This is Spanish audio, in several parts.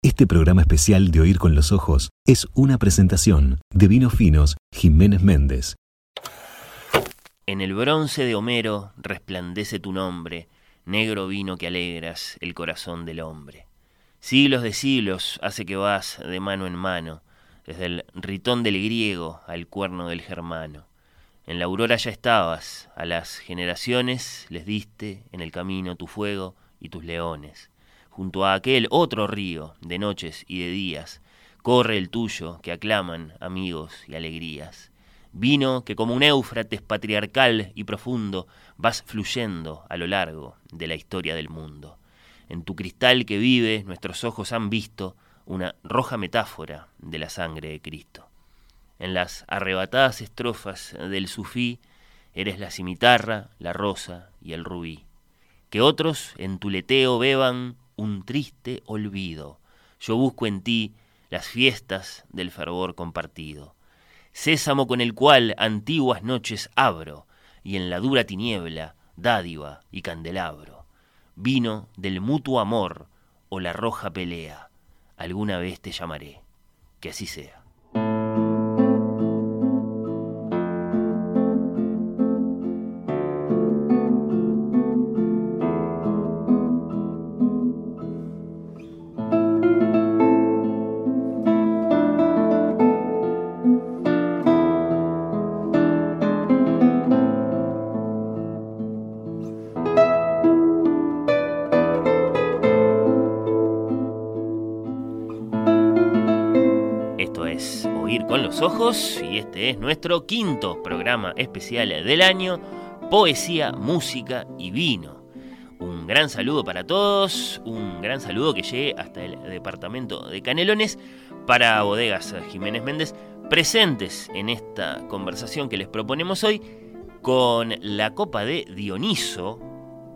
Este programa especial de Oír con los Ojos es una presentación de Vinos Finos Jiménez Méndez. En el bronce de Homero resplandece tu nombre, negro vino que alegras el corazón del hombre. Siglos de siglos hace que vas de mano en mano, desde el ritón del griego al cuerno del germano. En la aurora ya estabas, a las generaciones les diste en el camino tu fuego y tus leones. Junto a aquel otro río de noches y de días, corre el tuyo que aclaman amigos y alegrías. Vino que como un éufrates patriarcal y profundo vas fluyendo a lo largo de la historia del mundo. En tu cristal que vive nuestros ojos han visto una roja metáfora de la sangre de Cristo. En las arrebatadas estrofas del sufí eres la cimitarra, la rosa y el rubí. Que otros en tu leteo beban un triste olvido. Yo busco en ti las fiestas del fervor compartido sésamo con el cual antiguas noches abro, y en la dura tiniebla dádiva y candelabro. Vino del mutuo amor o la roja pelea, alguna vez te llamaré, que así sea. Ojos y este es nuestro quinto programa especial del año, Poesía, Música y Vino. Un gran saludo para todos, un gran saludo que llegue hasta el departamento de Canelones para Bodegas Jiménez Méndez, presentes en esta conversación que les proponemos hoy con la copa de Dioniso,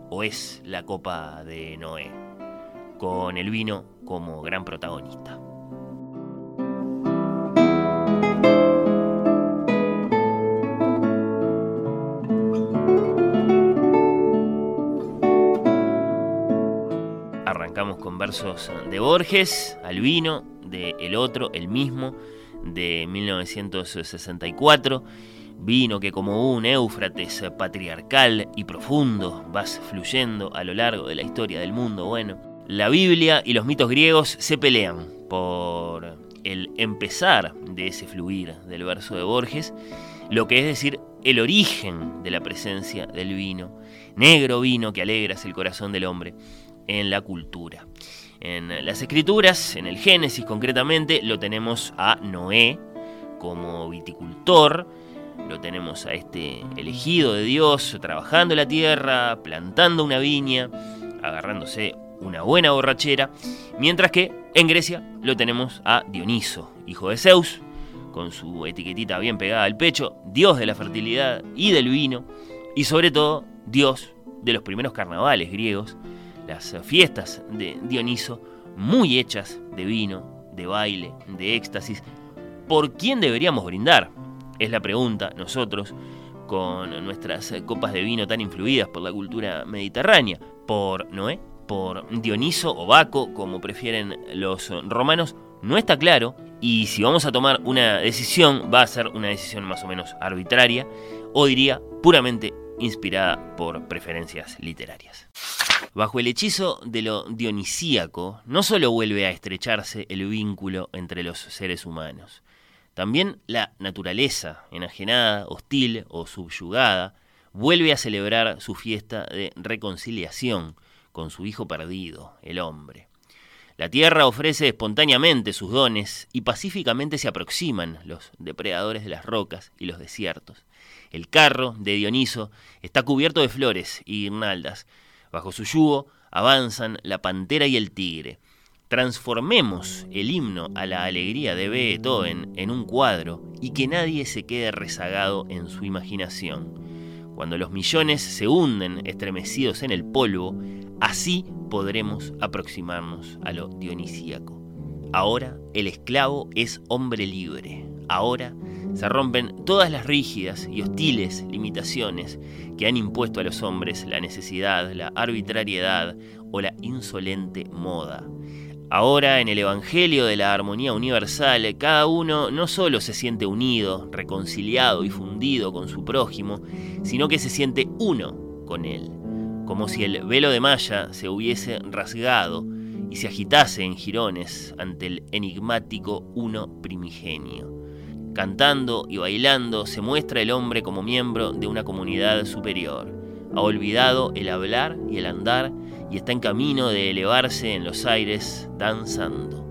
o es la copa de Noé, con el vino como gran protagonista. Versos de Borges, Albino, de El Otro, el mismo, de 1964. Vino que como un Éufrates patriarcal y profundo vas fluyendo a lo largo de la historia del mundo. Bueno, la Biblia y los mitos griegos se pelean por el empezar de ese fluir del verso de Borges, lo que es decir, el origen de la presencia del vino, negro vino que alegras el corazón del hombre en la cultura. En las escrituras, en el Génesis concretamente, lo tenemos a Noé como viticultor, lo tenemos a este elegido de Dios trabajando la tierra, plantando una viña, agarrándose una buena borrachera, mientras que en Grecia lo tenemos a Dioniso, hijo de Zeus, con su etiquetita bien pegada al pecho, dios de la fertilidad y del vino, y sobre todo dios de los primeros carnavales griegos, las fiestas de Dioniso, muy hechas de vino, de baile, de éxtasis. ¿Por quién deberíamos brindar? Es la pregunta nosotros con nuestras copas de vino tan influidas por la cultura mediterránea. ¿Por Noé? ¿Por Dioniso o Baco, como prefieren los romanos? No está claro y si vamos a tomar una decisión va a ser una decisión más o menos arbitraria o diría puramente inspirada por preferencias literarias. Bajo el hechizo de lo dionisíaco, no solo vuelve a estrecharse el vínculo entre los seres humanos, también la naturaleza, enajenada, hostil o subyugada, vuelve a celebrar su fiesta de reconciliación con su hijo perdido, el hombre. La tierra ofrece espontáneamente sus dones y pacíficamente se aproximan los depredadores de las rocas y los desiertos. El carro de Dioniso está cubierto de flores y guirnaldas, Bajo su yugo avanzan la pantera y el tigre. Transformemos el himno a la alegría de Beethoven en un cuadro y que nadie se quede rezagado en su imaginación. Cuando los millones se hunden estremecidos en el polvo, así podremos aproximarnos a lo dionisíaco. Ahora el esclavo es hombre libre. Ahora se rompen todas las rígidas y hostiles limitaciones que han impuesto a los hombres la necesidad, la arbitrariedad o la insolente moda. Ahora, en el Evangelio de la Armonía Universal, cada uno no solo se siente unido, reconciliado y fundido con su prójimo, sino que se siente uno con él, como si el velo de malla se hubiese rasgado y se agitase en jirones ante el enigmático uno primigenio. Cantando y bailando se muestra el hombre como miembro de una comunidad superior. Ha olvidado el hablar y el andar y está en camino de elevarse en los aires danzando.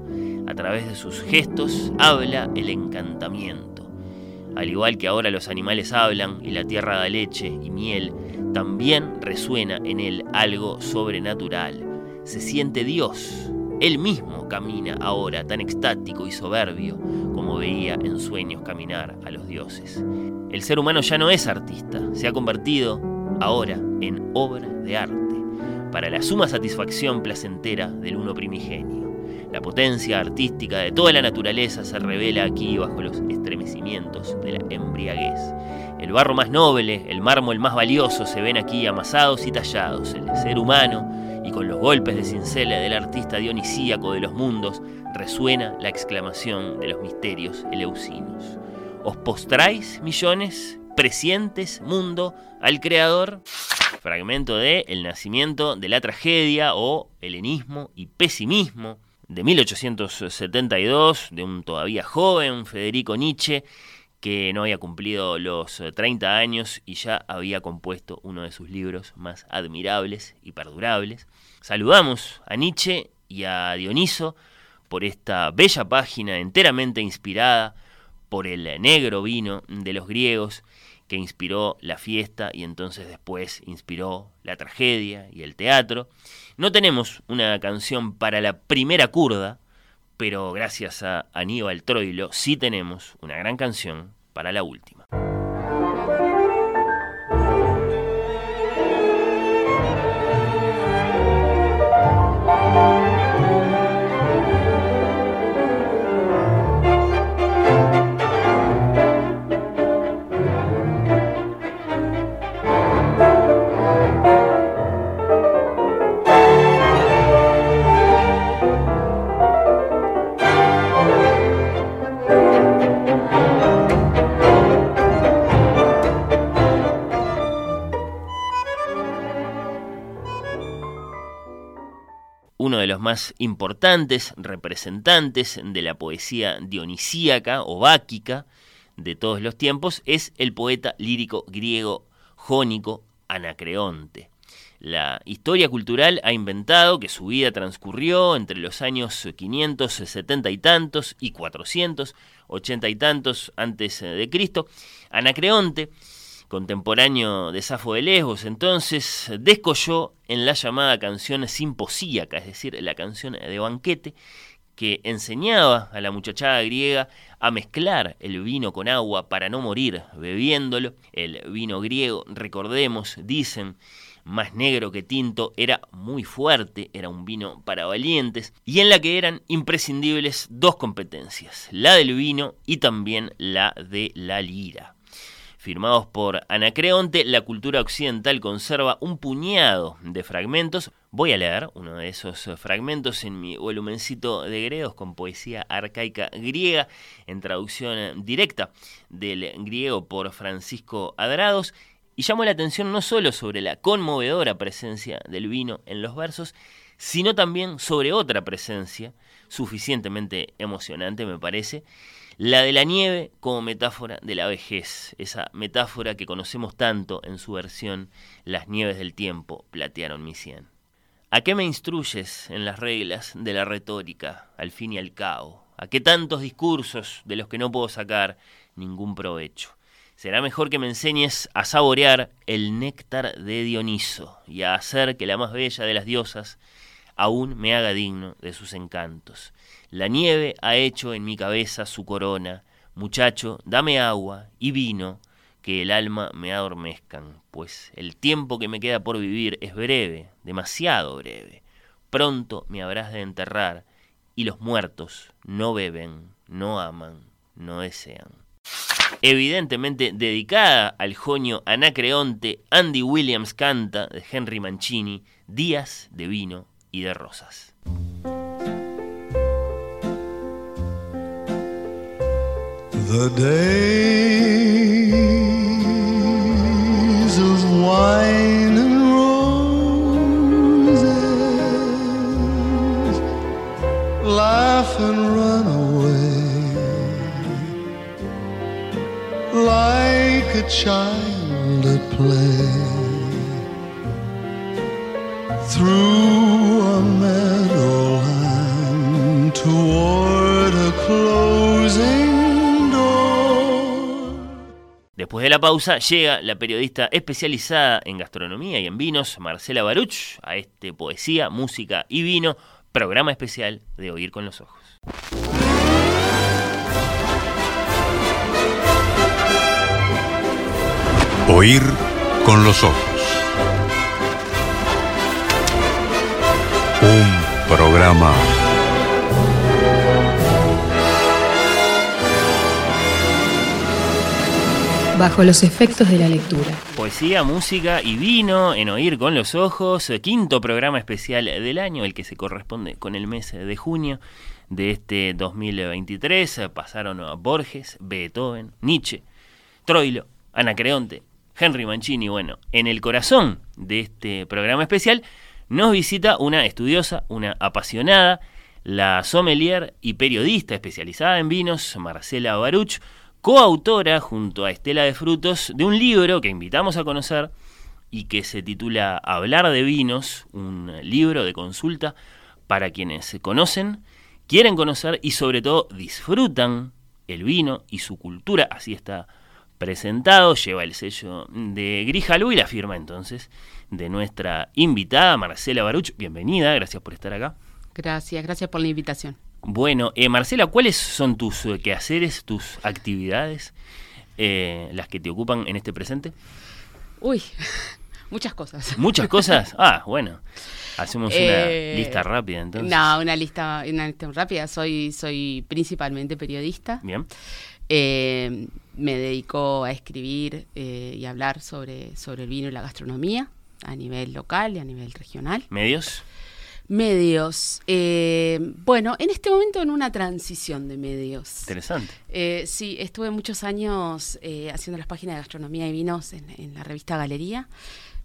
A través de sus gestos habla el encantamiento. Al igual que ahora los animales hablan y la tierra da leche y miel, también resuena en él algo sobrenatural. Se siente Dios. Él mismo camina ahora tan extático y soberbio como veía en sueños caminar a los dioses. El ser humano ya no es artista, se ha convertido ahora en obra de arte para la suma satisfacción placentera del uno primigenio. La potencia artística de toda la naturaleza se revela aquí bajo los estremecimientos de la embriaguez. El barro más noble, el mármol más valioso se ven aquí amasados y tallados. El ser humano, con los golpes de cincel del artista dionisíaco de los mundos, resuena la exclamación de los misterios eleusinos. ¿Os postráis, millones, presientes, mundo, al Creador? fragmento de El nacimiento de la tragedia o helenismo y pesimismo de 1872 de un todavía joven Federico Nietzsche que no había cumplido los 30 años y ya había compuesto uno de sus libros más admirables y perdurables. Saludamos a Nietzsche y a Dioniso por esta bella página enteramente inspirada por el negro vino de los griegos que inspiró la fiesta y entonces después inspiró la tragedia y el teatro. No tenemos una canción para la primera curda, pero gracias a Aníbal Troilo sí tenemos una gran canción para la última. Más importantes representantes de la poesía dionisíaca o báquica de todos los tiempos es el poeta lírico griego jónico Anacreonte. La historia cultural ha inventado que su vida transcurrió entre los años 570 y tantos y 480 y tantos antes de Cristo. Anacreonte contemporáneo de Safo de Lesbos, entonces descolló en la llamada canción simposíaca, es decir, la canción de banquete, que enseñaba a la muchachada griega a mezclar el vino con agua para no morir bebiéndolo. El vino griego, recordemos, dicen, más negro que tinto, era muy fuerte, era un vino para valientes, y en la que eran imprescindibles dos competencias, la del vino y también la de la lira firmados por Anacreonte, la cultura occidental conserva un puñado de fragmentos. Voy a leer uno de esos fragmentos en mi volumencito de Gredos con poesía arcaica griega, en traducción directa del griego por Francisco Adrados. Y llamo la atención no solo sobre la conmovedora presencia del vino en los versos, sino también sobre otra presencia, suficientemente emocionante me parece, la de la nieve como metáfora de la vejez, esa metáfora que conocemos tanto en su versión Las nieves del tiempo platearon mi sien. ¿A qué me instruyes en las reglas de la retórica, al fin y al cabo? ¿A qué tantos discursos de los que no puedo sacar ningún provecho? Será mejor que me enseñes a saborear el néctar de Dioniso y a hacer que la más bella de las diosas aún me haga digno de sus encantos. La nieve ha hecho en mi cabeza su corona. Muchacho, dame agua y vino, que el alma me adormezcan, pues el tiempo que me queda por vivir es breve, demasiado breve. Pronto me habrás de enterrar, y los muertos no beben, no aman, no desean. Evidentemente dedicada al jonio Anacreonte, Andy Williams canta de Henry Mancini, Días de vino y de rosas. The days of wine and roses laugh and run away like a child at play through a meadowland toward a closing Después de la pausa llega la periodista especializada en gastronomía y en vinos, Marcela Baruch, a este Poesía, Música y Vino, programa especial de Oír con los Ojos. Oír con los ojos. Un programa Bajo los efectos de la lectura. Poesía, música y vino en Oír con los Ojos, eh, quinto programa especial del año, el que se corresponde con el mes de junio de este 2023. Eh, Pasaron a Borges, Beethoven, Nietzsche, Troilo, Anacreonte, Henry Mancini. Bueno, en el corazón de este programa especial nos visita una estudiosa, una apasionada, la sommelier y periodista especializada en vinos, Marcela Baruch, coautora junto a Estela de Frutos de un libro que invitamos a conocer y que se titula Hablar de vinos, un libro de consulta para quienes se conocen, quieren conocer y sobre todo disfrutan el vino y su cultura, así está presentado, lleva el sello de Grijalú y la firma entonces de nuestra invitada Marcela Baruch. Bienvenida, gracias por estar acá. Gracias, gracias por la invitación. Bueno, eh, Marcela, ¿cuáles son tus eh, quehaceres, tus actividades, eh, las que te ocupan en este presente? Uy, muchas cosas. ¿Muchas cosas? Ah, bueno. Hacemos Eh, una lista rápida entonces. No, una lista, una lista rápida. Soy, soy principalmente periodista. Bien. Eh, me dedico a escribir eh, y hablar sobre, sobre el vino y la gastronomía a nivel local y a nivel regional. ¿Medios? Medios. eh, bueno, en este momento en una transición de medios. Interesante. Eh, sí, estuve muchos años eh, haciendo las páginas de gastronomía y vinos en, en la revista Galería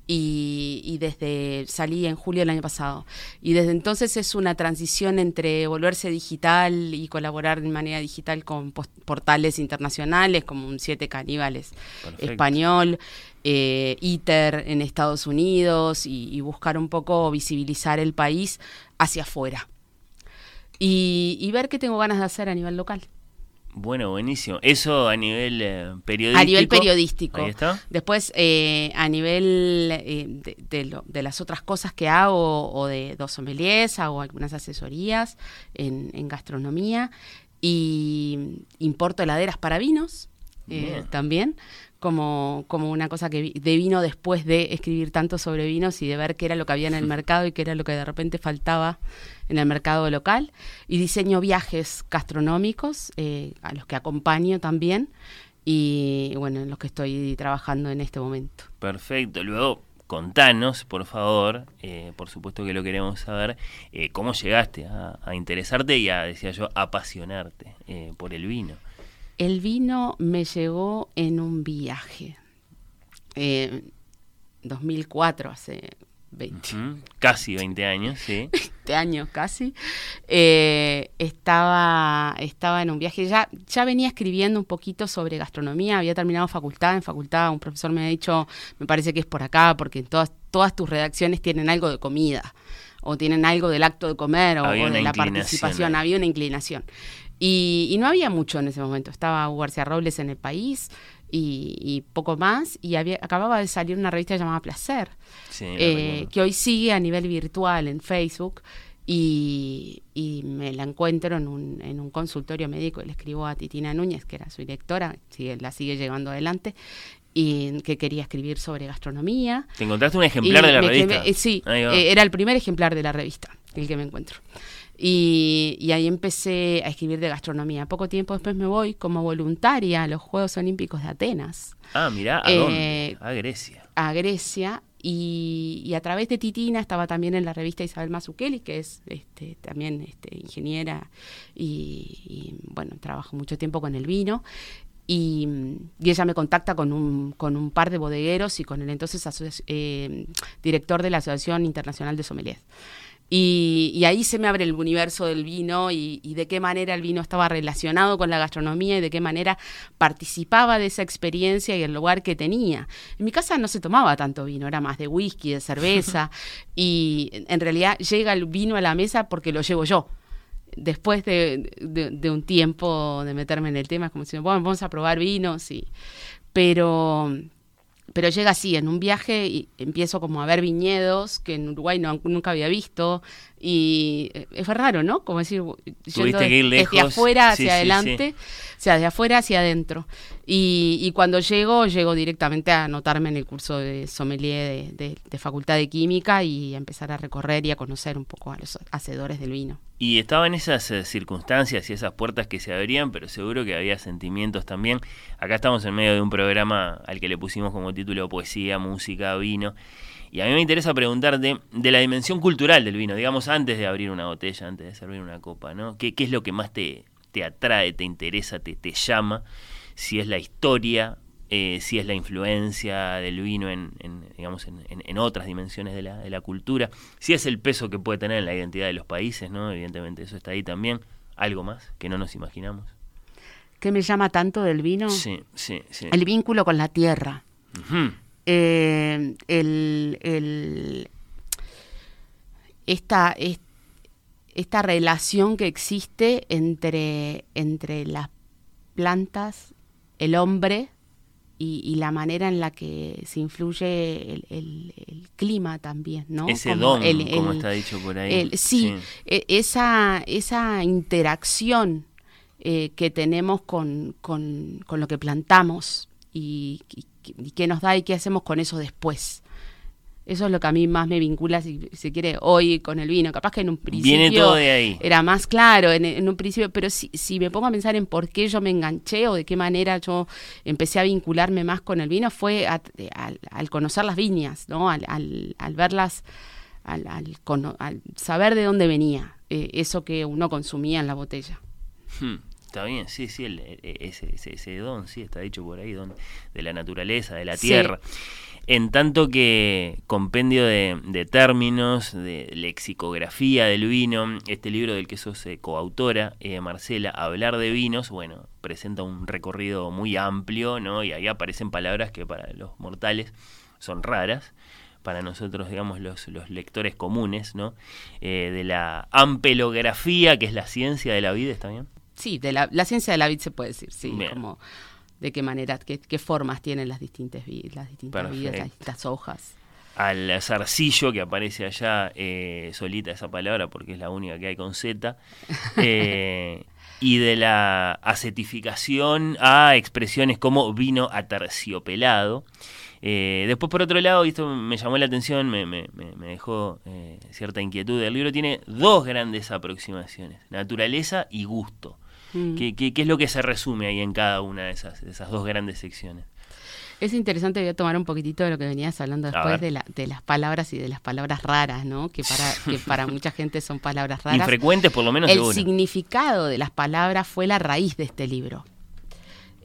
y, y desde salí en julio del año pasado y desde entonces es una transición entre volverse digital y colaborar de manera digital con portales internacionales como un Siete Caníbales Perfecto. español, eh, ITER en Estados Unidos y, y buscar un poco visibilizar el país hacia afuera y, y ver qué tengo ganas de hacer a nivel local. Bueno, buenísimo. Eso a nivel eh, periodístico. A nivel periodístico. Ahí está. Después, eh, a nivel eh, de, de lo- de las otras cosas que hago, o de dos sommeliers, hago algunas asesorías en, en gastronomía y importo heladeras para vinos eh, también, como, como una cosa que vi- de vino después de escribir tanto sobre vinos y de ver qué era lo que había en el mercado y qué era lo que de repente faltaba en el mercado local. Y diseño viajes gastronómicos eh, a los que acompaño también y bueno, en los que estoy trabajando en este momento. Perfecto. Luego, contanos, por favor, eh, por supuesto que lo queremos saber, eh, cómo llegaste a, a interesarte y a, decía yo, apasionarte eh, por el vino. El vino me llegó en un viaje. Eh, 2004, hace 20 Ujú. Casi 20 años, sí. años casi. Eh, estaba, estaba en un viaje. Ya, ya venía escribiendo un poquito sobre gastronomía. Había terminado facultad. En facultad un profesor me ha dicho, me parece que es por acá, porque todas, todas tus redacciones tienen algo de comida. O tienen algo del acto de comer o, de la participación. Había una inclinación. Y, y no había mucho en ese momento. Estaba Hugo García Robles en el país y, y poco más. Y había, acababa de salir una revista llamada Placer, sí eh, que hoy sigue a nivel virtual en Facebook. Y, y me la encuentro en un, en un consultorio médico. Le escribo a Titina Núñez, que era su directora, sigue, la sigue llevando adelante, y que quería escribir sobre gastronomía. ¿Te encontraste un ejemplar Y de la revista? quemé- eh, sí, eh, era el primer ejemplar de la revista, el que me encuentro. Y, y ahí empecé a escribir de gastronomía. Poco tiempo después me voy como voluntaria a los Juegos Olímpicos de Atenas, ah, mirá, ¿a eh, dónde? A Grecia. a Grecia, Y, y a través de Titina estaba también en la revista Isabel Mazzucchelli, que es este, también este, ingeniera y, y, bueno, trabajo mucho tiempo con el vino. Y, y ella me contacta con un, con un par de bodegueros y con el entonces eh, director de la Asociación Internacional de Sommeliers. Y, y ahí se me abre el universo del vino y, y de qué manera el vino estaba relacionado con la gastronomía y de qué manera participaba de esa experiencia y el lugar que tenía. En mi casa no se tomaba tanto vino, era más de whisky, de cerveza, y en- realidad llega el vino a la mesa porque lo llevo yo. Después de, de- de un tiempo de meterme en el tema, es como si, bueno, vamos a probar vinos, y, pero pero llega así, en un viaje y empiezo como a ver viñedos que en Uruguay no, nunca había visto y eh, es raro, ¿no? Como decir, yendo que ir lejos. desde afuera Sí, hacia sí, adelante, o sea, de afuera hacia adentro. Y, y cuando llego, llego directamente a anotarme en el curso de sommelier de, de- de Facultad de Química y a empezar a recorrer y a conocer un poco a los hacedores del vino. Y estaba en esas eh, circunstancias y esas puertas que se abrían, pero seguro que había sentimientos también. Acá estamos en medio de un programa al que le pusimos como título Poesía, Música, Vino. Y a mí me interesa preguntarte de la dimensión cultural del vino, digamos, antes de abrir una botella, antes de servir una copa, ¿no? ¿Qué, qué es lo que más te, te atrae, te interesa, te, te llama? Si es la historia, eh, si es la influencia del vino en, en, digamos, en, en- en otras dimensiones de la, de la cultura, si es el peso que puede tener en la identidad de los países, ¿no? Evidentemente eso está ahí también. Algo más que no nos imaginamos. ¿Qué me llama tanto del vino? Sí, sí, sí. El vínculo con la tierra. Eh, el, el- esta, es- esta relación que existe entre, entre las plantas, el hombre y, y la manera en la que se influye el, el- el clima también, ¿no? Ese Como don, el- como está dicho por ahí. sí, e- esa, esa interacción eh, que tenemos con, con- con lo que plantamos y, y- y qué nos da y qué hacemos con eso después. Eso es lo que a mí más me vincula, si se quiere, hoy con el vino. Capaz que en un principio Viene todo de ahí. era más claro en, en un principio, pero si, si me pongo a pensar en por qué yo me enganché o de qué manera yo empecé a vincularme más con el vino, fue a- al, conocer las viñas, ¿no? al, al- al verlas, al, al cono- al saber de dónde venía eh, eso que uno consumía en la botella. Hmm, Está bien, sí, sí, el- e- ese, ese, ese don, sí, está dicho por ahí, don de la naturaleza, de la Sí. tierra. En tanto que compendio de, de términos, de lexicografía del vino, este libro del que sos eh, coautora, eh, Marcela, Hablar de vinos, bueno, presenta un recorrido muy amplio, ¿no? Y ahí aparecen palabras que para los mortales son raras, para nosotros, digamos, los, los lectores comunes, ¿no? Eh, de la ampelografía, que es la ciencia de la vida, ¿está bien? Sí, de la, la ciencia de la vid se puede decir, sí, Bien. como de qué manera, qué, qué formas tienen las distintas, las distintas vidas, las distintas hojas. al zarcillo que aparece allá eh, solita esa palabra porque es la única que hay con Z eh, y de la acetificación a expresiones como vino aterciopelado. Eh, después por otro lado y esto me llamó la atención me, me- me- me dejó eh, cierta inquietud el libro tiene dos grandes aproximaciones naturaleza y gusto Mm. ¿Qué, qué, qué es lo que se resume ahí en cada una de esas, de esas dos grandes secciones? Es interesante, voy a tomar un poquitito de lo que venías hablando después de, la- de las palabras y de las palabras raras, ¿no? Que para, que para mucha gente son palabras raras. Infrecuentes por lo menos El seguro. significado de las palabras fue la raíz de este libro.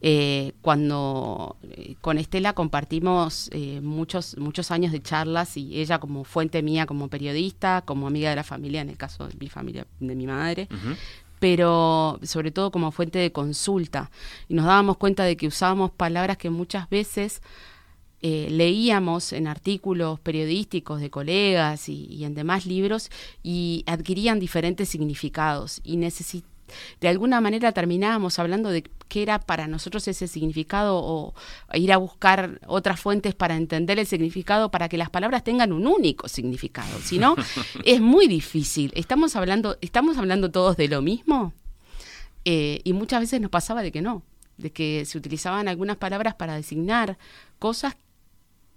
Eh, cuando eh, con Estela compartimos eh, muchos, muchos años de charlas y ella como fuente mía como periodista, como amiga de la familia, en el caso de mi familia, de mi madre. Pero sobre todo como fuente de consulta. Y nos dábamos cuenta de que usábamos palabras que muchas veces eh, leíamos en artículos periodísticos de colegas y, en demás libros y adquirían diferentes significados y de alguna manera terminábamos hablando de qué era para nosotros ese significado o ir a buscar otras fuentes para entender el significado para que las palabras tengan un único significado. Si no, es muy difícil. Estamos hablando, estamos hablando todos de lo mismo eh, y muchas veces nos pasaba de que no, de que se utilizaban algunas palabras para designar cosas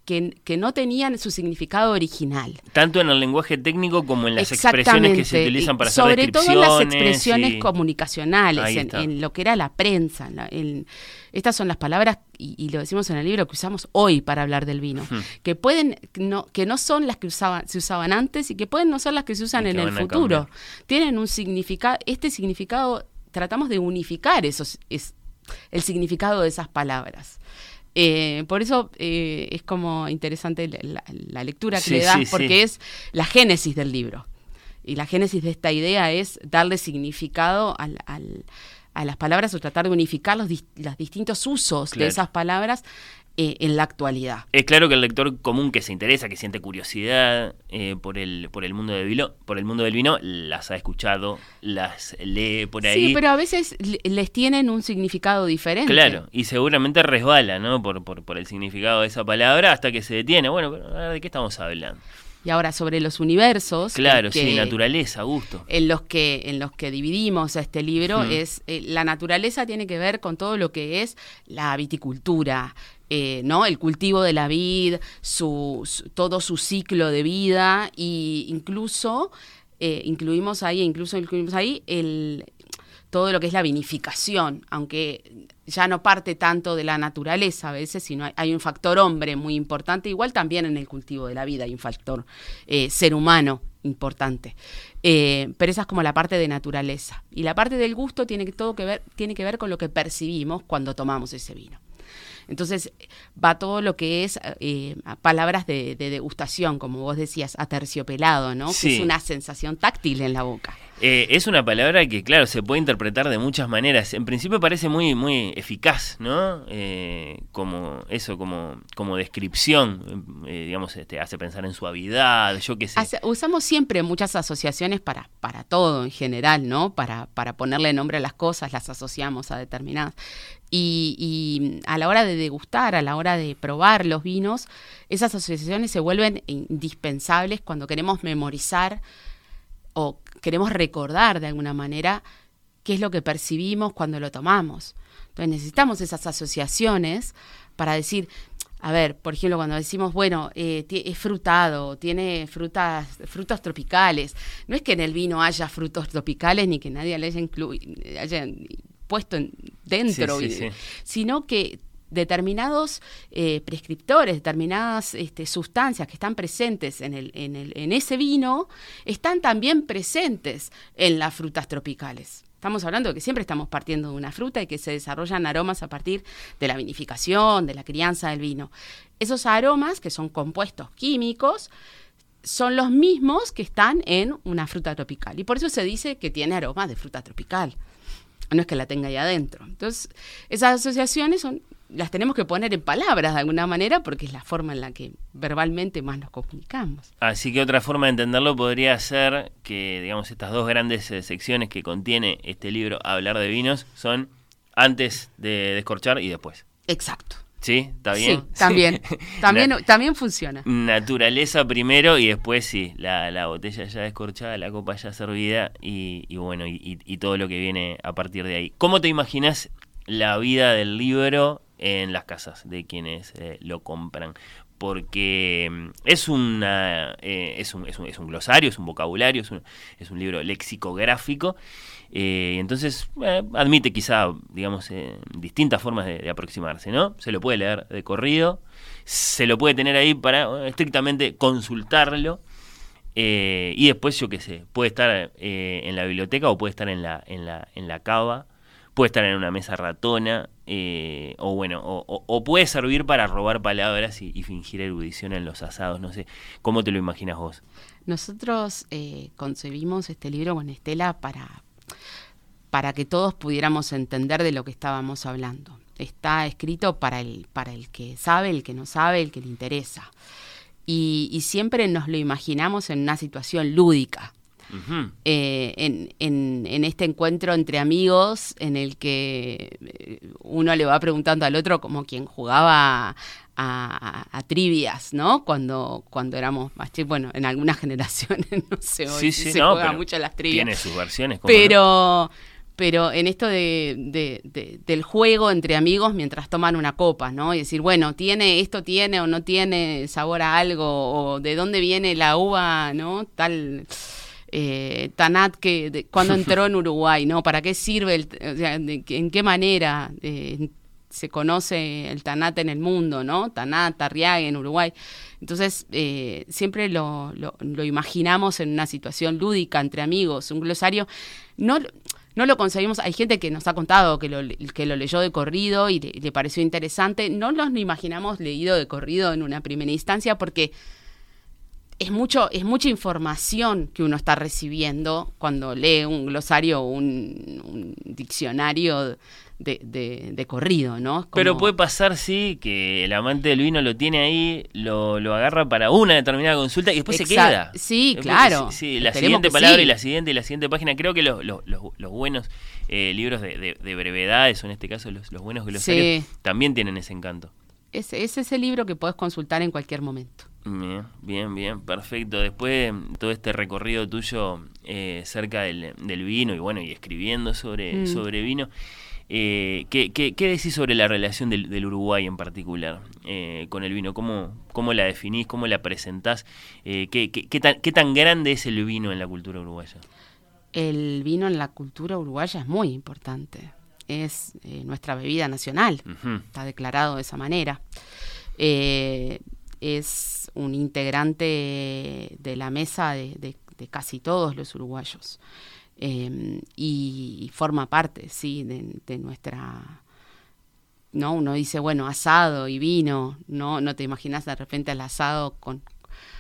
que, que no tenían su significado original. Tanto en el lenguaje técnico como en las expresiones que se utilizan para y hacer sobre todo en las expresiones y- comunicacionales, en, lo que era la prensa. en la- en- estas son las palabras, y, y lo decimos en el libro, que usamos hoy para hablar del vino, que pueden, no, que no son las que usaban, se usaban antes y que pueden no ser las que se usan Y en el futuro. Tienen un significado, este significado, tratamos de unificar esos, es, el significado de esas palabras. Eh, por eso eh, es como interesante la, la- la lectura que Sí, le das, sí, sí. porque es la génesis del libro. Y la génesis de esta idea es darle significado al- al- a las palabras o tratar de unificar los, dis- los distintos usos Claro. de esas palabras eh, en la actualidad. Es claro que el lector común que se interesa, que siente curiosidad eh, por el por el mundo del vino, por el mundo del vino, las ha escuchado, las lee por ahí. Sí, pero a veces le- les tienen un significado diferente. Claro, y seguramente resbala, ¿no? Por, por, por el significado de esa palabra hasta que se detiene. Bueno, pero ¿de qué estamos hablando? Y ahora sobre los universos. Claro, que- sí, naturaleza, gusto. en los que en los que dividimos este libro es eh, la naturaleza tiene que ver con todo lo que es la viticultura eh, no el cultivo de la vid su, todo su ciclo de vida y incluso eh, incluimos ahí incluso incluimos ahí el todo lo que es la vinificación, aunque ya no parte tanto de la naturaleza a veces, sino hay, un factor hombre muy importante, igual también en el cultivo de la vida hay un factor eh, ser humano importante. Pero esa es como la parte de naturaleza. Y la parte del gusto tiene todo que ver, tiene que ver con lo que percibimos cuando tomamos ese vino. Entonces va todo lo que es eh, palabras de, de degustación, como vos decías, aterciopelado, ¿no? Que Sí. es una sensación táctil en la boca. Eh, es una palabra que, claro, se puede interpretar de muchas maneras. En principio parece muy, muy eficaz, ¿no? Eh, como eso, como, como descripción, eh, digamos, te hace pensar en suavidad, yo qué sé. Hace- usamos siempre muchas asociaciones para, para todo en general, ¿no? Para, para ponerle nombre a las cosas, las asociamos a determinadas. Y, a la hora de degustar, a la hora de probar los vinos, esas asociaciones se vuelven indispensables cuando queremos memorizar o queremos recordar de alguna manera qué es lo que percibimos cuando lo tomamos. Entonces necesitamos esas asociaciones para decir, a ver, por ejemplo, cuando decimos, bueno, eh, es frutado, tiene frutas, frutos tropicales, no es que en el vino haya frutos tropicales ni que nadie le haya puesto en- dentro, Sí, sí, y- sí. sino que determinados eh, prescriptores, determinadas este, sustancias que están presentes en, el, en, el, en ese vino, están también presentes en las frutas tropicales. Estamos hablando de que siempre estamos partiendo de una fruta y que se desarrollan aromas a partir de la vinificación, de la crianza del vino. Esos aromas, que son compuestos químicos, son los mismos que están en una fruta tropical. Y por eso se dice que tiene aromas de fruta tropical. No es que la tenga ahí adentro. Entonces, esas asociaciones son, las tenemos que poner en palabras de alguna manera porque es la forma en la que verbalmente más nos comunicamos. Así que otra forma de entenderlo podría ser que, digamos, estas dos grandes eh, secciones que contiene este libro, Hablar de Vinos, son antes de descorchar y después. Exacto. ¿Sí? ¿Está bien? Sí, también. También, Na- también funciona. naturaleza primero y después sí, la, la botella ya descorchada, la copa ya servida y, y bueno, y, y- y todo lo que viene a partir de ahí. ¿Cómo te imaginas la vida del libro en las casas de quienes eh, lo compran? Porque mm, es, una, eh, es, un, es, un, es un glosario, es un vocabulario, es un, es un libro lexicográfico. eh, entonces eh, admite quizá, digamos, eh, distintas formas de, aproximarse, ¿no? Se lo puede leer de corrido, se lo puede tener ahí para eh, estrictamente consultarlo. y después, yo qué sé, puede estar en la biblioteca o puede estar en la, en la, en la cava, puede estar en una mesa ratona, eh, o bueno, o, puede servir para robar palabras y, fingir erudición en los asados, no sé. ¿Cómo te lo imaginas vos? Nosotros eh, concebimos este libro con Estela para, para que todos pudiéramos entender de lo que estábamos hablando. Está escrito para el, para el que sabe, el que no sabe, el que le interesa. Y siempre nos lo imaginamos en una situación lúdica. Eh, en, en- en este encuentro entre amigos en el que eh, uno le va preguntando al otro como quien jugaba a, a- a trivias, ¿no? Cuando, cuando éramos más chicos, bueno, en algunas generaciones, no sé, hoy Sí, sí se no, juega mucho a las trivias. Tiene sus versiones. Pero, pero en esto de, de- de- del juego entre amigos mientras toman una copa, ¿no? Y decir, bueno, tiene esto tiene o no tiene sabor a algo, o de dónde viene la uva, ¿no? Tal eh, Tanat que de- cuando entró en Uruguay, ¿no? ¿Para qué sirve? El, o sea, de- ¿En qué manera eh, se conoce el Tanat en el mundo, ¿no? Tanat, Tarriague en Uruguay. Entonces, eh, siempre lo, lo- lo imaginamos en una situación lúdica entre amigos, un glosario. No, lo- no lo concebimos, hay gente que nos ha contado que lo, que lo leyó de corrido y le, le pareció interesante. No los imaginamos leído de corrido en una primera instancia porque es mucho, es mucha información que uno está recibiendo cuando lee un glosario o un, un diccionario de, de- de corrido, ¿no? Pero puede pasar, sí, que el amante del vino lo tiene ahí, lo, lo agarra para una determinada consulta y después se queda. Sí, Después, claro. Sí, sí, la Esperemos siguiente palabra sí. y la siguiente y la siguiente página. Creo que los, los, los- buenos eh, libros de, de- de brevedades, o en este caso los, los buenos glosarios, también tienen ese encanto. Es, es ese libro que puedes consultar en cualquier momento. Bien, bien, bien, perfecto. Después de todo este recorrido tuyo eh, cerca del, del vino y bueno, y escribiendo sobre, Mm. sobre vino, eh, ¿qué, qué, qué decís sobre la relación del, del Uruguay en particular eh, con el vino? ¿Cómo, ¿Cómo la definís? ¿Cómo la presentás? Eh, ¿qué, qué, tan, ¿Qué tan grande es el vino en la cultura uruguaya? El vino en la cultura uruguaya es muy importante. Es nuestra bebida nacional. Está declarado de esa manera. Eh, es un integrante de la mesa de, de- de casi todos los uruguayos. Eh, y forma parte, sí, de, de nuestra ¿no? Uno dice, bueno, asado y vino, ¿no? No te imaginas de repente el asado con,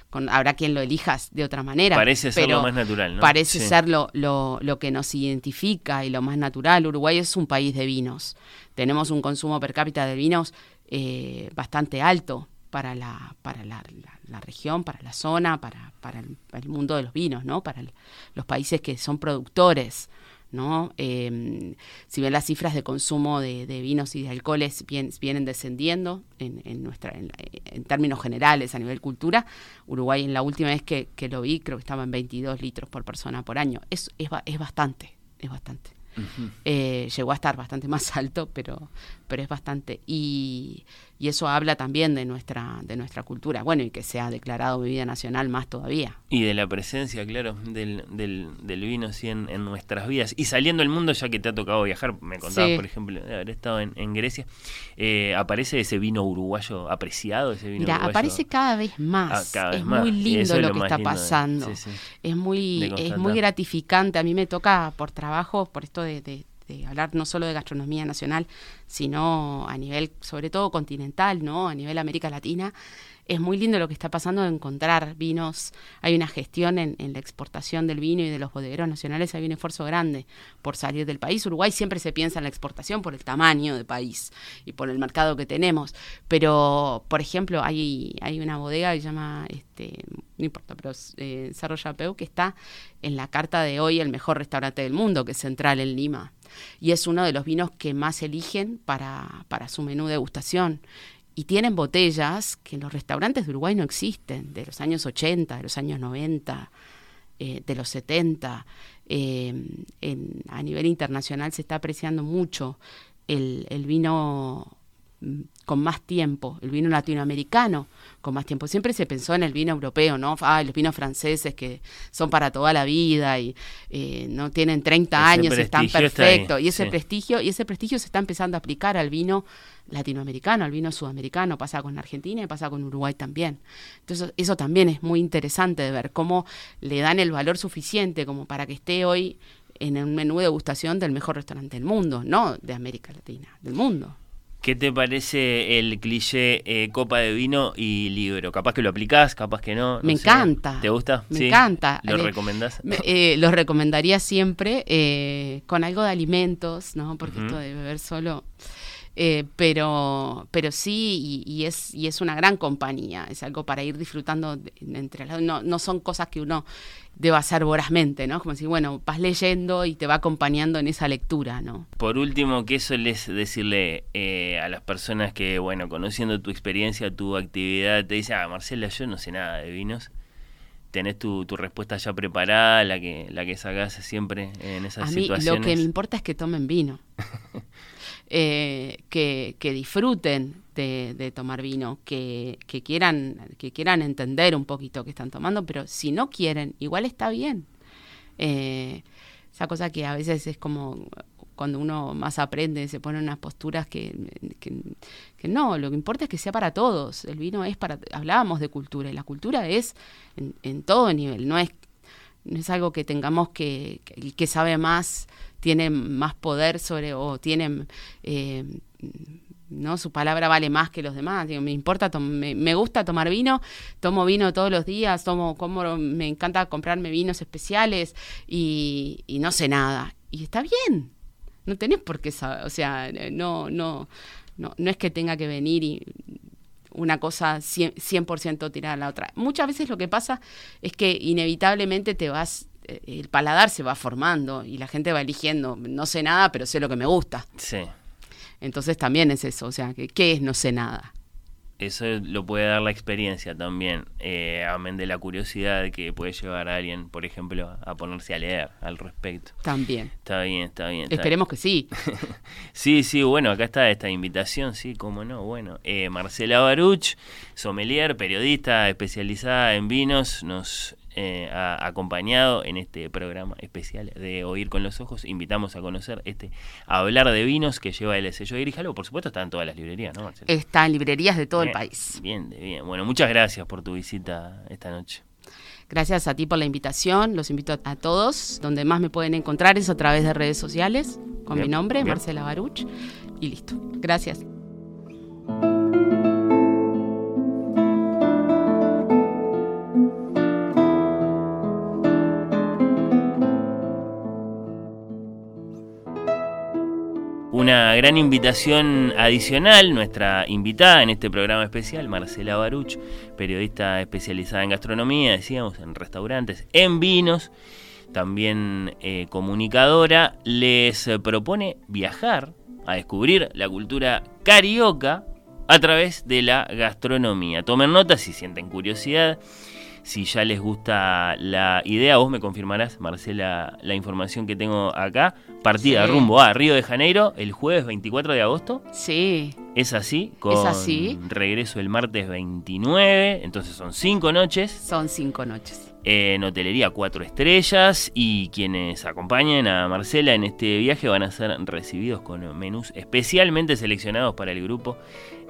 con habrá quien lo elijas de otra manera. Parece ser lo más natural, ¿no? Parece Sí. ser lo, lo, lo que nos identifica y lo más natural. Uruguay es un país de vinos. Tenemos un consumo per cápita de vinos eh, bastante alto para la, para la, la- la región, para la zona, para, para el, para el mundo de los vinos, ¿no? Para el- los países que son productores. ¿no? Eh, si bien las cifras de consumo de, de vinos y de alcoholes bien- vienen descendiendo en, en nuestra, en, en términos generales a nivel cultura, Uruguay en la última vez que, que lo vi creo que estaba en 22 litros por persona por año. Es, es, es bastante, es bastante. Eh, llegó a estar bastante más alto, pero, pero es bastante. Y, y eso habla también de nuestra, de nuestra cultura. Bueno, y que se ha declarado bebida nacional más todavía. Y de la presencia, claro, del, del, del vino sí, en, en nuestras vidas. Y saliendo al mundo, ya que te ha tocado viajar, me contabas, Sí. por ejemplo, de haber estado en, en Grecia, eh, ¿aparece ese vino uruguayo apreciado? Ese vino Mira, uruguayo? aparece cada vez más. Ah, cada vez es más. muy lindo lo lo que está lindo pasando. sí. Es muy, es muy gratificante. A mí me toca por trabajo, por esto de, de- de hablar no solo de gastronomía nacional, sino a nivel, sobre todo continental, ¿no? A nivel América Latina. Es muy lindo lo que está pasando de encontrar vinos. Hay una gestión en, la exportación del vino y de los bodegueros nacionales. Hay un esfuerzo grande por salir del país. Uruguay siempre se piensa en la exportación por el tamaño del país y por el mercado que tenemos. Pero, por ejemplo, hay, una bodega que se llama, este, no importa, pero eh, Cerro Chapeu, que está en la carta de hoy el mejor restaurante del mundo, que es Central en Lima. Y es uno de los vinos que más eligen para, para su menú de degustación. Y tienen botellas que en los restaurantes de Uruguay no existen, de los años 80, de los años 90, eh, de los 70. Eh, a nivel internacional se está apreciando mucho el, vino con más tiempo, el vino latinoamericano con más tiempo. Siempre se pensó en el vino europeo, ¿no? Ah, los vinos franceses que son para toda la vida y eh, no tienen 30 Ese años, están está perfectos. Y ese sí. prestigio, y ese prestigio se está empezando a aplicar al vino latinoamericano, al vino sudamericano, pasa con Argentina y pasa con Uruguay también. Entonces, eso también es muy interesante de ver cómo le dan el valor suficiente como para que esté hoy en un menú de degustación del mejor restaurante del mundo, no de América Latina, del mundo. ¿Qué te parece el cliché eh, copa de vino y libro? Capaz que lo aplicás, capaz que no. no Me sé. encanta. ¿Te gusta? Me Sí. encanta. ¿Lo Le- recomendás? Me- eh, los recomendaría siempre eh, con algo de alimentos, ¿no? Porque esto de beber solo. Eh, pero, pero sí, y, y es, y es una gran compañía. Es algo para ir disfrutando de- entre las- no, no son cosas que uno deba hacer vorazmente, ¿no? Como si, bueno, vas leyendo y te va acompañando en esa lectura, ¿no? Por último, ¿qué sueles decirle eh, a las personas que, bueno, conociendo tu experiencia, tu actividad, te dicen, ah, Marcela, yo no sé nada de vinos? tenés tu, tu respuesta ya preparada, la que, la que sacás siempre en esas A mí situaciones. lo que me importa es que tomen vino. Eh, que, que disfruten de, tomar vino, que, que quieran, que quieran entender un poquito qué están tomando, pero si no quieren, igual está bien. Eh, esa cosa que a veces es como cuando uno más aprende, se pone unas posturas que, que, que no, lo que importa es que sea para todos. El vino es para, hablábamos de cultura, y la cultura es en, todo nivel, no es, no es algo que tengamos que, que que sabe más tiene más poder sobre, o tiene, eh, no, su palabra vale más que los demás. Digo, me importa, me, me gusta tomar vino, tomo vino todos los días, tomo, como, me encanta comprarme vinos especiales y, y no sé nada. Y está bien, no tenés por qué saber, o sea, no, no, no, no es que tenga que venir y una cosa 100%, 100% tirada a la otra. Muchas veces lo que pasa es que inevitablemente te vas, el paladar se va formando y la gente va eligiendo, no sé nada, pero sé lo que me gusta. Sí, Entonces también es eso, o sea, ¿qué es no sé nada? eso lo puede dar la experiencia también, eh, amén de la curiosidad que puede llevar a alguien, por ejemplo, a ponerse a leer al respecto. También. Está bien, está bien. está Esperemos que sí. Sí, sí, bueno, acá está esta invitación, sí, cómo no, bueno. Eh, Marcela Baruch, sommelier, periodista especializada en vinos, nos eh, ha acompañado en este programa especial de Oír con los Ojos. Invitamos a conocer este Hablar de Vinos que lleva el sello de Grijalvo. Por supuesto, está en todas las librerías, ¿no, Marcela? Está en librerías de todo el país. Bien, bien. Bueno, muchas gracias por tu visita esta noche. Gracias a ti por la invitación. Los invito a todos. Donde más me pueden encontrar es a través de redes sociales con Bien, mi nombre, bien. Marcela Baruch. Y listo. Gracias. Una gran invitación adicional, nuestra invitada en este programa especial, Marcela Baruch, periodista especializada en gastronomía, decíamos, en restaurantes, en vinos, también eh, comunicadora, les eh, propone viajar a descubrir la cultura carioca a través de la gastronomía. Tomen nota si sienten curiosidad. Si ya les gusta la idea, vos me confirmarás, Marcela, la información que tengo acá. Partida Sí. rumbo a Río de Janeiro el jueves 24 de agosto. Sí, Es así, con así. regreso el martes 29. Entonces son cinco noches son cinco noches. en hotelería cuatro estrellas. Y quienes acompañen a Marcela en este viaje van a ser recibidos con menús especialmente seleccionados para el grupo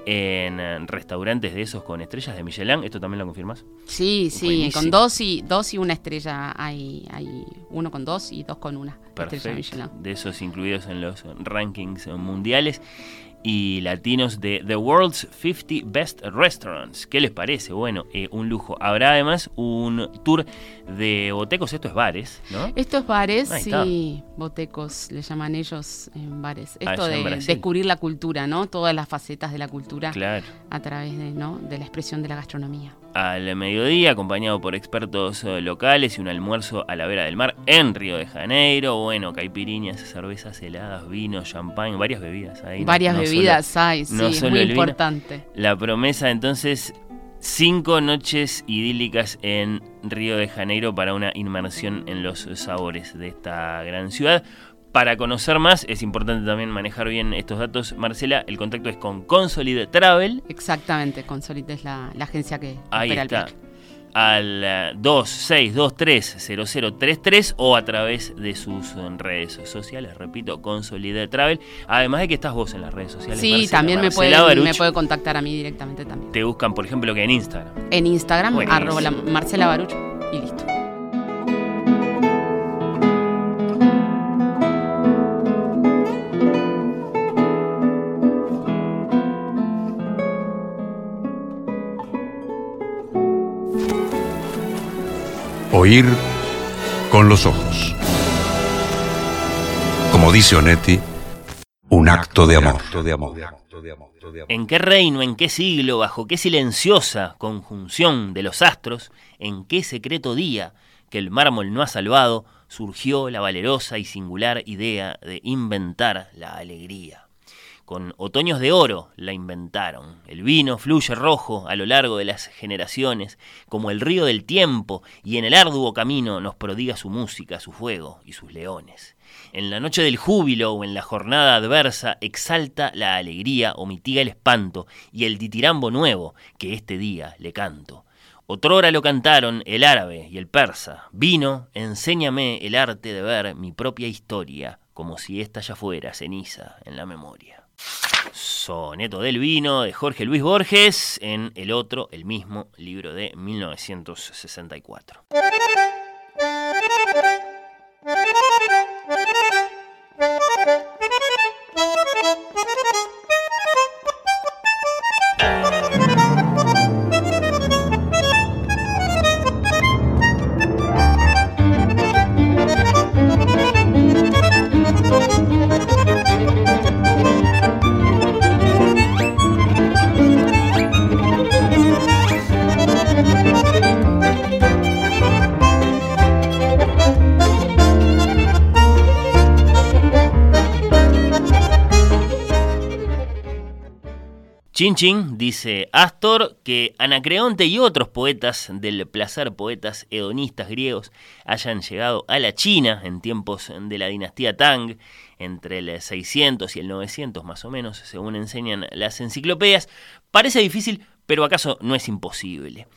en eh, restaurantes de esos con estrellas de Michelin. ¿Esto también lo confirmas? Sí, sí, Buenísimo. con dos y, dos y una estrella hay, hay uno con dos y dos con una estrella Perfecto. Michelin. De esos incluidos en los rankings mundiales y latinos de The World's 50 Best Restaurants. ¿Qué les parece? Bueno, eh, un lujo. Habrá además un tour de botecos, esto es bares, ¿no? Estos bares, Ahí está. sí, botecos, le llaman ellos en bares. Ah, Esto allá de descubrir la cultura, ¿no? Todas las facetas de la cultura Claro. a través de, ¿no? de la expresión de la gastronomía. Al mediodía, acompañado por expertos eh, locales y un almuerzo a la vera del mar en Río de Janeiro. Bueno, caipiriñas, cervezas heladas, vino, champán, varias bebidas ahí. Varias No solo- bebidas hay, sí, no es muy el vino. importante. La promesa entonces, cinco noches idílicas en Río de Janeiro para una inmersión en los sabores de esta gran ciudad. Para conocer más, es importante también manejar bien estos datos. Marcela, el contacto es con Consolid Travel Exactamente, Consolite es la, la agencia que Ahí opera está. el. Al eh, 26230033 o a través de sus eh, redes sociales, repito, Consolide Travel. Además de que estás vos en las redes sociales. Sí, Marcela, también me puede, Baruch. me puede contactar a mí directamente también. Te buscan, por ejemplo, que en Instagram. En Instagram, Buenísimo. arroba la- Marcela Baruch y listo. Oír con los ojos. Como dice Onetti, un acto de amor. ¿En qué reino, en qué siglo, bajo qué silenciosa conjunción de los astros, en qué secreto día que el mármol no ha salvado, surgió la valerosa y singular idea de inventar la alegría? Con otoños de oro la inventaron. El vino fluye rojo a lo largo de las generaciones, como el río del tiempo, y en el arduo camino nos prodiga su música, su fuego y sus leones. En la noche del júbilo o en la jornada adversa exalta la alegría o mitiga el espanto y el ditirambo nuevo que este día le canto. Otrora lo cantaron el árabe y el persa. Vino, enséñame el arte de ver mi propia historia, como si ésta ya fuera ceniza en la memoria. Soneto del vino de Jorge Luis Borges en el otro, el mismo libro de 1964. Chin dice Astor que Anacreonte y otros poetas del placer, poetas hedonistas griegos, hayan llegado a la China en tiempos de la dinastía Tang, entre el 600 y el 900 más o menos, según enseñan las enciclopedias, parece difícil, pero acaso no es imposible.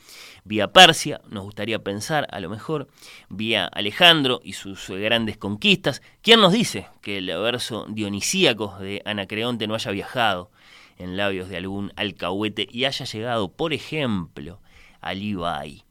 Vía Persia, nos gustaría pensar, a lo mejor, vía Alejandro y sus grandes conquistas. ¿Quién nos dice que el verso dionisíaco de Anacreonte no haya viajado? En labios de algún alcahuete y haya llegado, por ejemplo, a Levi.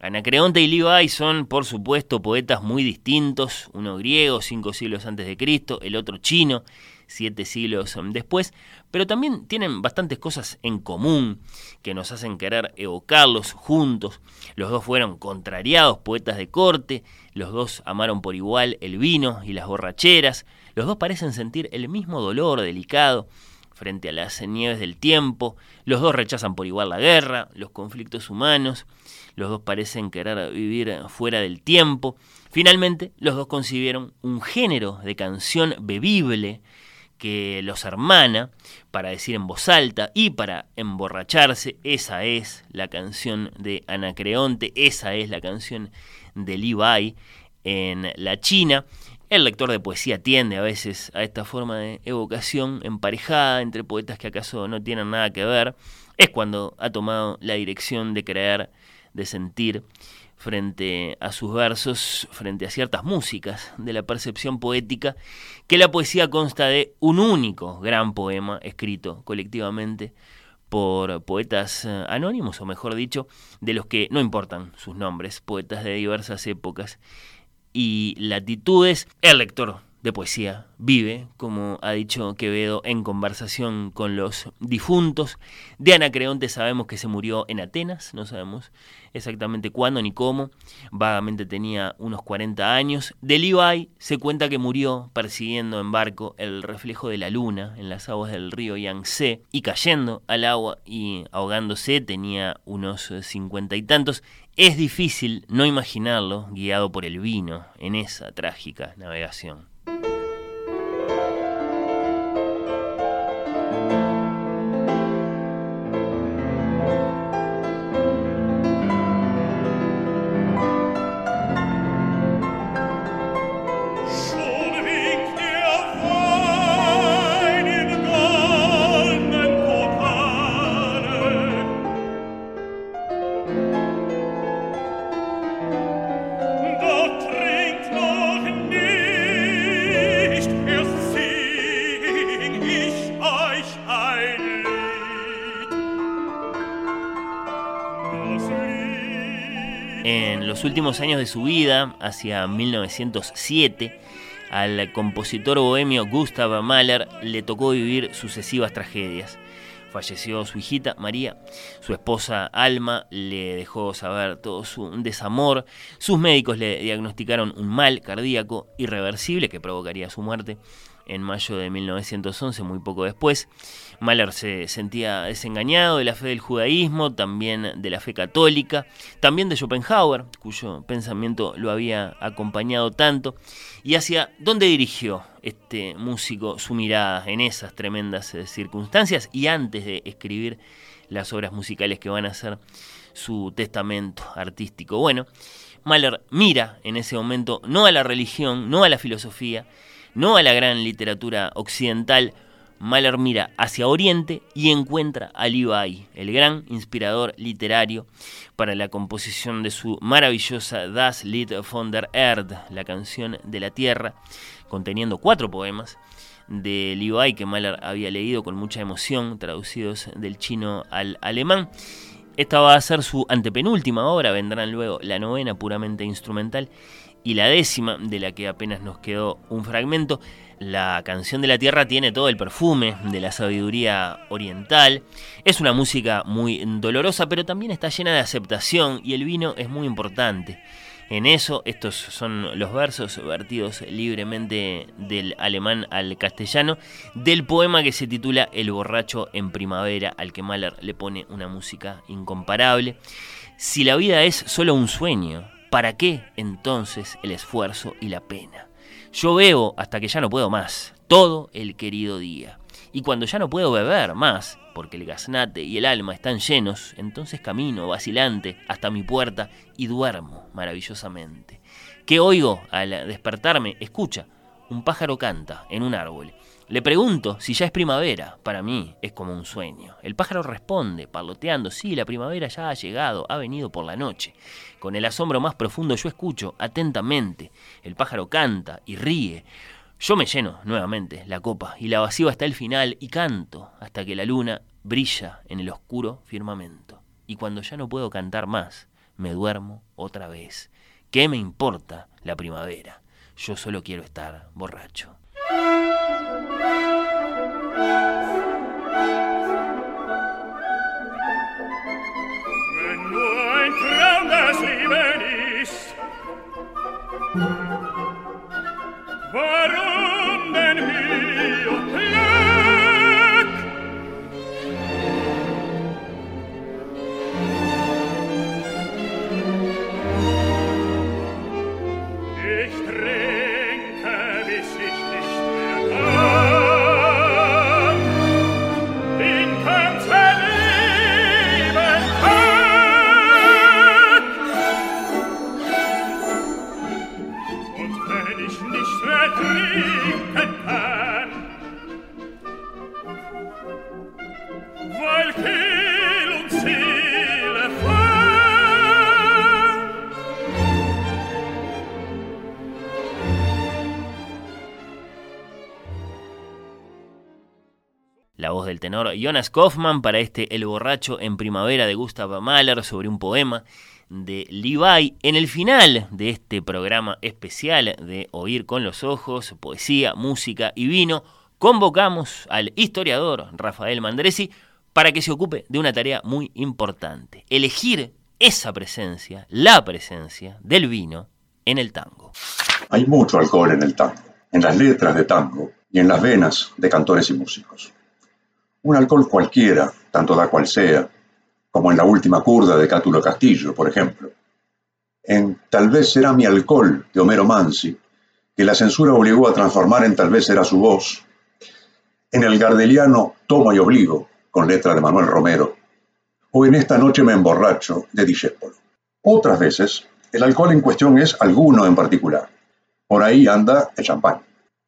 Anacreonte y Levi son, por supuesto, poetas muy distintos, uno griego, cinco siglos antes de Cristo, el otro chino, siete siglos después, pero también tienen bastantes cosas en común que nos hacen querer evocarlos juntos. Los dos fueron contrariados poetas de corte, los dos amaron por igual el vino y las borracheras, los dos parecen sentir el mismo dolor delicado frente a las nieves del tiempo, los dos rechazan por igual la guerra, los conflictos humanos, los dos parecen querer vivir fuera del tiempo. Finalmente, los dos concibieron un género de canción bebible que los hermana para decir en voz alta y para emborracharse. Esa es la canción de Anacreonte, esa es la canción de Levi en la China. El lector de poesía tiende a veces a esta forma de evocación emparejada entre poetas que acaso no tienen nada que ver. Es cuando ha tomado la dirección de creer, de sentir frente a sus versos, frente a ciertas músicas de la percepción poética, que la poesía consta de un único gran poema escrito colectivamente por poetas eh, anónimos, o mejor dicho, de los que no importan sus nombres, poetas de diversas épocas y latitudes. El lector de poesía vive, como ha dicho Quevedo, en conversación con los difuntos. De Anacreonte sabemos que se murió en Atenas, no sabemos exactamente cuándo ni cómo, vagamente tenía unos 40 años. De Levi se cuenta que murió persiguiendo en barco el reflejo de la luna en las aguas del río Yangtze y cayendo al agua y ahogándose, tenía unos cincuenta y tantos. Es difícil no imaginarlo guiado por el vino en esa trágica navegación. Últimos años de su vida, hacia 1907, al compositor bohemio Gustav Mahler le tocó vivir sucesivas tragedias. Falleció su hijita María, su esposa Alma le dejó saber todo su desamor, sus médicos le diagnosticaron un mal cardíaco irreversible que provocaría su muerte. En mayo de 1911, muy poco después. Mahler se sentía desengañado de la fe del judaísmo, también de la fe católica, también de Schopenhauer, cuyo pensamiento lo había acompañado tanto, y hacia dónde dirigió este músico su mirada en esas tremendas eh, circunstancias y antes de escribir las obras musicales que van a ser su testamento artístico. Bueno, Mahler mira en ese momento no a la religión, no a la filosofía, no a la gran literatura occidental, Mahler mira hacia Oriente y encuentra a Levi, el gran inspirador literario para la composición de su maravillosa Das Lied von der Erde, la canción de la Tierra, conteniendo cuatro poemas de Levi que Mahler había leído con mucha emoción, traducidos del chino al alemán. Esta va a ser su antepenúltima obra, vendrán luego la novena puramente instrumental y la décima, de la que apenas nos quedó un fragmento. La canción de la tierra tiene todo el perfume de la sabiduría oriental. Es una música muy dolorosa, pero también está llena de aceptación y el vino es muy importante. En eso, estos son los versos vertidos libremente del alemán al castellano del poema que se titula El borracho en primavera, al que Mahler le pone una música incomparable. Si la vida es solo un sueño, ¿para qué entonces el esfuerzo y la pena? Yo veo hasta que ya no puedo más, todo el querido día. Y cuando ya no puedo beber más, porque el gaznate y el alma están llenos, entonces camino vacilante hasta mi puerta y duermo maravillosamente. ¿Qué oigo al despertarme? Escucha, un pájaro canta en un árbol. Le pregunto si ya es primavera. Para mí es como un sueño. El pájaro responde, parloteando, sí, la primavera ya ha llegado, ha venido por la noche. Con el asombro más profundo yo escucho atentamente. El pájaro canta y ríe. Yo me lleno nuevamente la copa y la vacío hasta el final y canto hasta que la luna brilla en el oscuro firmamento. Y cuando ya no puedo cantar más, me duermo otra vez. ¿Qué me importa la primavera? Yo solo quiero estar borracho. Warum? Tenor Jonas Kaufmann para este El borracho en primavera de Gustav Mahler sobre un poema de Levi. En el final de este programa especial de Oír con los Ojos, Poesía, Música y Vino, convocamos al historiador Rafael Mandresi para que se ocupe de una tarea muy importante, elegir esa presencia, la presencia del vino en el tango. Hay mucho alcohol en el tango, en las letras de tango y en las venas de cantores y músicos. Un alcohol cualquiera, tanto da cual sea, como en la última curda de Cátulo Castillo, por ejemplo. En Tal vez será mi alcohol de Homero Mansi, que la censura obligó a transformar en Tal vez será su voz. En el gardeliano Tomo y Obligo, con letra de Manuel Romero. O en Esta noche me emborracho de Discépolo. Otras veces, el alcohol en cuestión es alguno en particular. Por ahí anda el champán,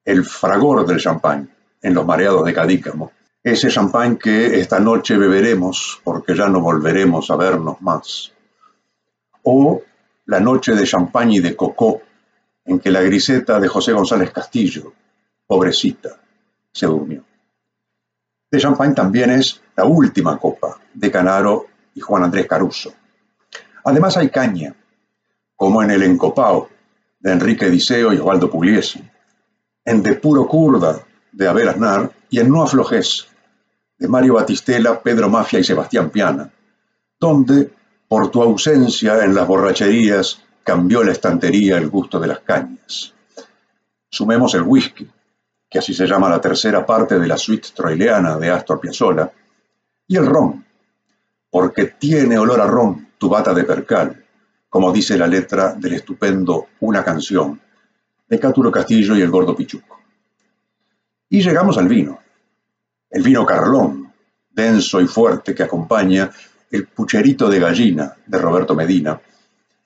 el fragor del champán en los mareados de Cadícamo, ese champán que esta noche beberemos porque ya no volveremos a vernos más. O la noche de champán y de cocó, en que la griseta de José González Castillo, pobrecita, se durmió. De champán también es la última copa de Canaro y Juan Andrés Caruso. Además hay caña, como en el encopao de Enrique Diceo y Osvaldo Pugliese, en De Puro Curda de Abel Aznar y en No Aflojes de Mario Batistela, Pedro Mafia y Sebastián Piana, donde, por tu ausencia en las borracherías, cambió la estantería el gusto de las cañas. Sumemos el whisky, que así se llama la tercera parte de la suite troileana de Astor Piazzolla, y el ron, porque tiene olor a ron tu bata de percal, como dice la letra del estupendo Una canción de Cátulo Castillo y el Gordo Pichuco. Y llegamos al vino, el vino Carlón, denso y fuerte que acompaña el pucherito de gallina de Roberto Medina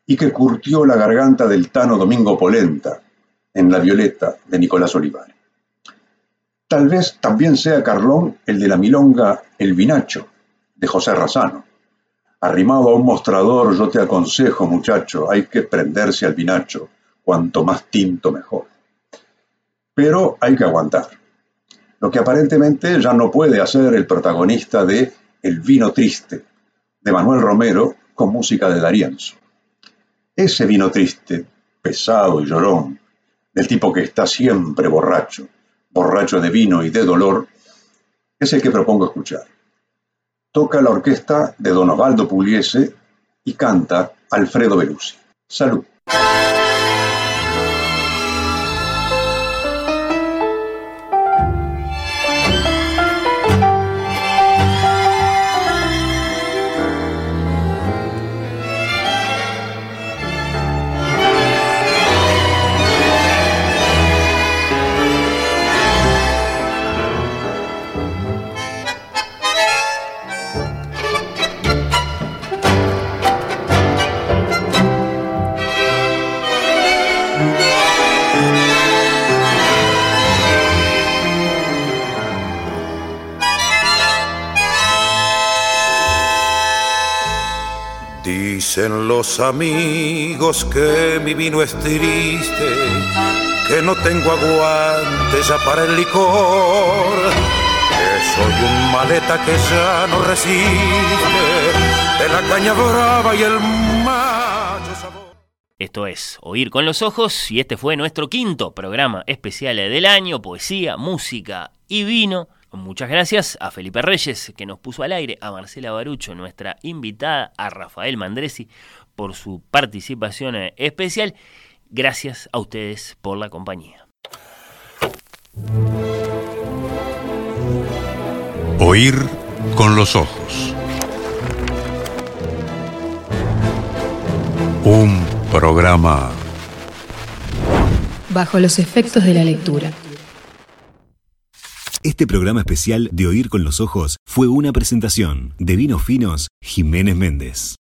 y que curtió la garganta del tano Domingo Polenta en La Violeta de Nicolás Olivar. Tal vez también sea Carlón el de la milonga El Vinacho de José Razano. Arrimado a un mostrador, yo te aconsejo, muchacho, hay que prenderse al vinacho, cuanto más tinto mejor. Pero hay que aguantar. Lo que aparentemente ya no puede hacer el protagonista de El vino triste, de Manuel Romero, con música de Darienzo. Ese vino triste, pesado y llorón, del tipo que está siempre borracho, borracho de vino y de dolor, es el que propongo escuchar. Toca la orquesta de Don Osvaldo Pugliese y canta Alfredo Belusi. Salud. Dicen los amigos que mi vino es triste, que no tengo aguante ya para el licor, que soy un maleta que ya no resiste de la caña brava y el macho sabor. Esto es Oír con los Ojos y este fue nuestro quinto programa especial del año, poesía, música y vino. Muchas gracias a Felipe Reyes que nos puso al aire, a Marcela Barucho, nuestra invitada, a Rafael Mandresi por su participación eh, especial. Gracias a ustedes por la compañía. Oír con los ojos. Un programa Bajo los efectos de la lectura. Este programa especial de Oír con los Ojos fue una presentación de Vinos Finos Jiménez Méndez.